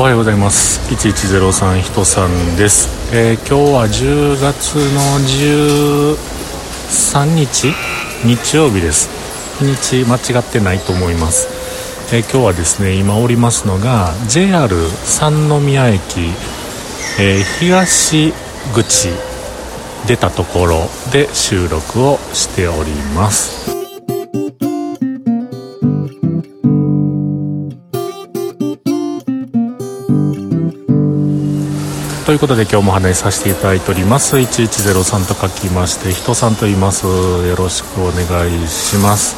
おはようございます。1103人さんです、えー、今日は10月の13日日曜日です。日間違ってないと思います、えー、今日はですね今おりますのが JR 三宮駅、えー、東口出たところで収録をしております。ということで今日もお話しさせていただいております。1103と書きまして人さんと言います。よろしくお願いします。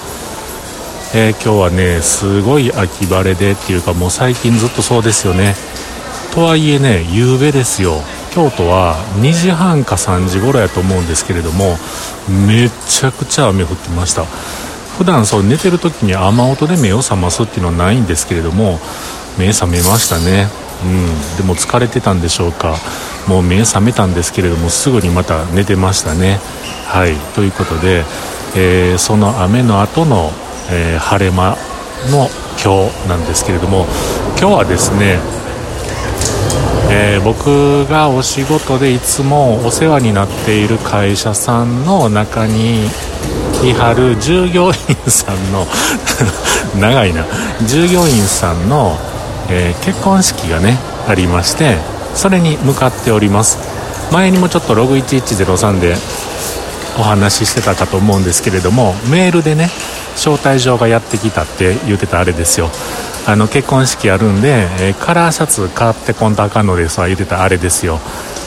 えー、今日はねすごい秋晴れでっていうかもう最近ずっとそうですよね。とはいえね夕べですよ。京都は2時半か3時頃やと思うんですけれどもめちゃくちゃ雨降ってました。普段そう寝てる時に雨音で目を覚ますっていうのはないんですけれども目覚めましたね。うん、でも疲れてたんでしょうか。もう目覚めたんですけれどもすぐにまた寝てましたね。はい。ということで、えー、その雨の後の、えー、晴れ間の今日なんですけれども今日はですねえー、僕がお仕事でいつもお世話になっている会社さんの中にいはる従業員さんの 長いな。従業員さんのえー、結婚式がねありましてそれに向かっております。前にもちょっとログ1103でお話ししてたかと思うんですけれどもメールでね招待状がやってきたって言ってたあれですよ。あの結婚式あるんで、えー、カラーシャツ買ってこんとあかんのですわ言ってたあれですよ。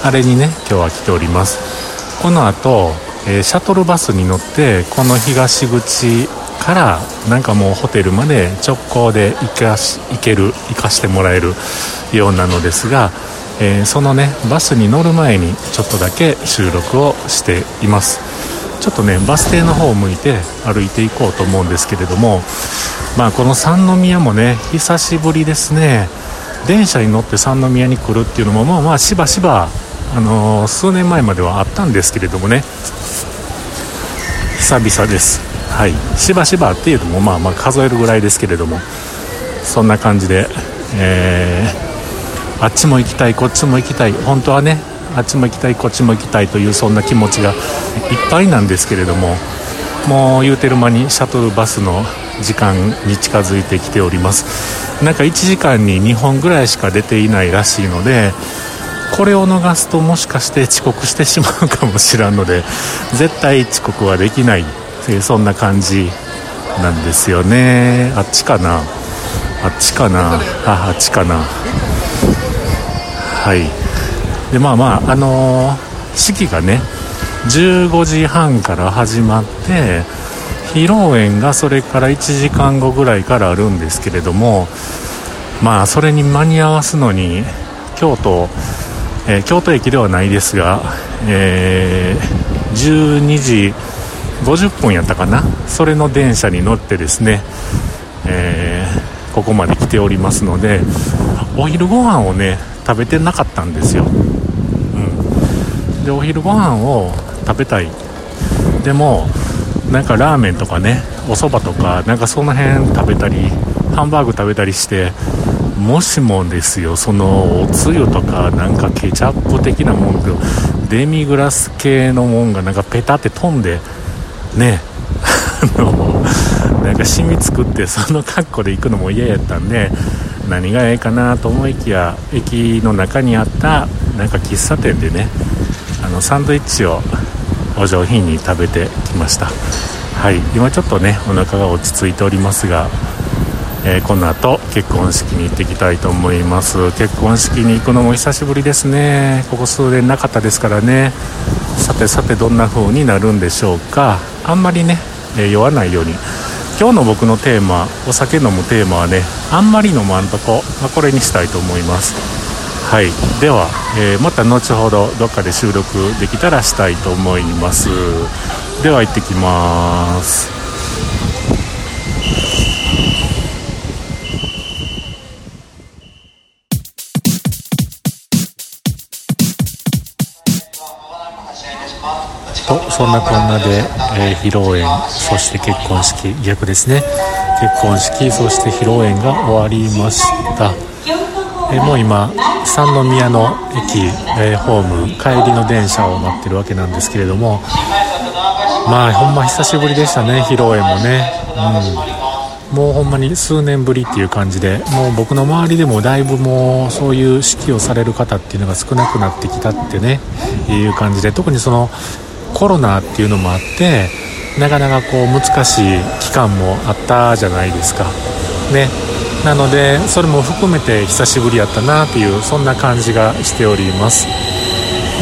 あれにね今日は来ております。この後、えー、シャトルバスに乗ってこの東口からなんかもうホテルまで直行で行かし行ける行かしてもらえるようなのですが、えー、そのねバスに乗る前にちょっとだけ収録をしています。ちょっとねバス停の方を向いて歩いていこうと思うんですけれどもまあこの三宮もね久しぶりですね。電車に乗って三宮に来るっていうのもまあまあしばしばあのー、数年前まではあったんですけれどもね。久々です。はい。しばしばっていうのもまあまあ数えるぐらいですけれども。そんな感じで、えー、あっちも行きたいこっちも行きたい。本当はねあっちも行きたいこっちも行きたいというそんな気持ちがいっぱいなんですけれども。もう言うてる間にシャトルバスの時間に近づいてきております。なんか1時間に2本ぐらいしか出ていないらしいのでこれを逃すともしかして遅刻してしまうかもしらんので絶対遅刻はできない。えそんな感じなんですよね。あっちかな？あっちかな？ああっちかな？はい。でまあまああのー、式がね15時半から始まって披露宴がそれから1時間後ぐらいからあるんですけれどもまあそれに間に合わすのに京都、えー、京都駅ではないですが、えー、12時50分やったかな？それの電車に乗ってですね、えー、ここまで来ておりますのでお昼ご飯をね食べてなかったんですよ、うん、でお昼ご飯を食べたい。でもなんかラーメンとかねお蕎麦とかなんかその辺食べたりハンバーグ食べたりしてもしもですよそのおつゆとかなんかケチャップ的なもんとデミグラス系のもんがなんかペタって飛んでね。あのなんか染み作ってその格好で行くのも嫌やったんで何がええかなと思いきや駅の中にあったなんか喫茶店でねあのサンドイッチをお上品に食べてきました。はい。今ちょっとねお腹が落ち着いておりますが、えー、この後結婚式に行ってきたいと思います。結婚式に行くのも久しぶりですね。ここ数年なかったですからね。さてさてどんな風になるんでしょうか。あんまりね、え酔わないように。今日の僕のテーマお酒飲むテーマはねあんまり飲まんとこ、まあ、これにしたいと思います。はい。では、えー、また後ほどどっかで収録できたらしたいと思います。では行ってきます。とそんなこんなで、えー、披露宴そして結婚式逆ですね。結婚式そして披露宴が終わりました。えもう今三宮の駅、えホーム帰りの電車を待ってるわけなんですけれどもまあほんま久しぶりでしたね披露宴もね、うん、もうほんまに数年ぶりっていう感じでもう僕の周りでもだいぶもうそういう式をされる方っていうのが少なくなってきたってねいう感じで特にそのコロナっていうのもあってなかなかこう難しい期間もあったじゃないですか。ね。なのでそれも含めて久しぶりやったなっていうそんな感じがしております。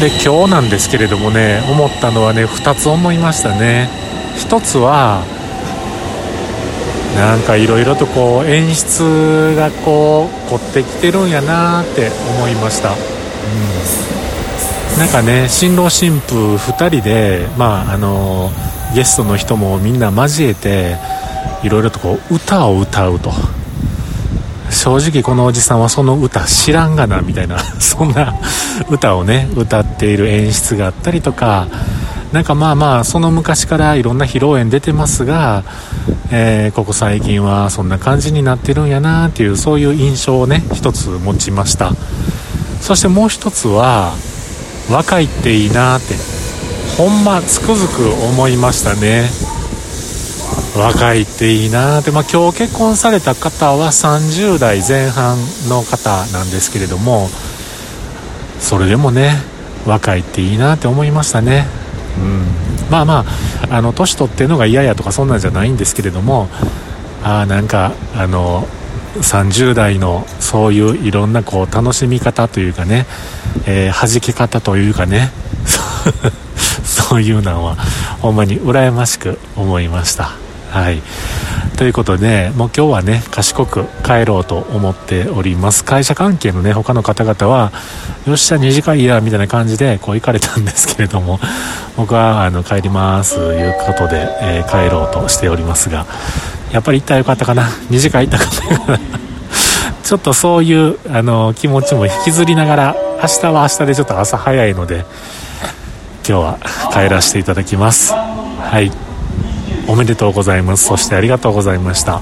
で今日なんですけれどもね思ったのはね2つ思いましたね。1つはなんかいろいろとこう演出がこう凝ってきてるんやなって思いました、うん、なんかね新郎新婦2人でまああのゲストの人もみんな交えていろいろとこう歌を歌うと。正直このおじさんはその歌知らんがなみたいな そんな歌をね歌っている演出があったりとかなんかまあまあその昔からいろんな披露宴出てますが、えー、ここ最近はそんな感じになってるんやなっていうそういう印象をね一つ持ちました。そしてもう一つは若いっていいなって。ほんまつくづく思いましたね。若いっていいなって、まあ、今日結婚された方は30代前半の方なんですけれどもそれでもね若いっていいなって思いましたね、うん、まあまああの年取ってるのが嫌やとかそんなんじゃないんですけれどもあなんかあの30代のそういういろんなこう楽しみ方というかね、えー、弾け方というかね そういうのはほんまに羨ましく思いました。はい。ということで、もう今日はね、賢く帰ろうと思っております。会社関係のね、他の方々は、よっしゃ、2時間いや、みたいな感じで、こう行かれたんですけれども、僕は、あの、帰りますということで、えー、帰ろうとしておりますが、やっぱり行ったらよかったかな。2時間行ったかな。ちょっとそういう、あの、気持ちも引きずりながら、明日は明日でちょっと朝早いので、今日は帰らせていただきます。はい。おめでとうございますそしてありがとうございました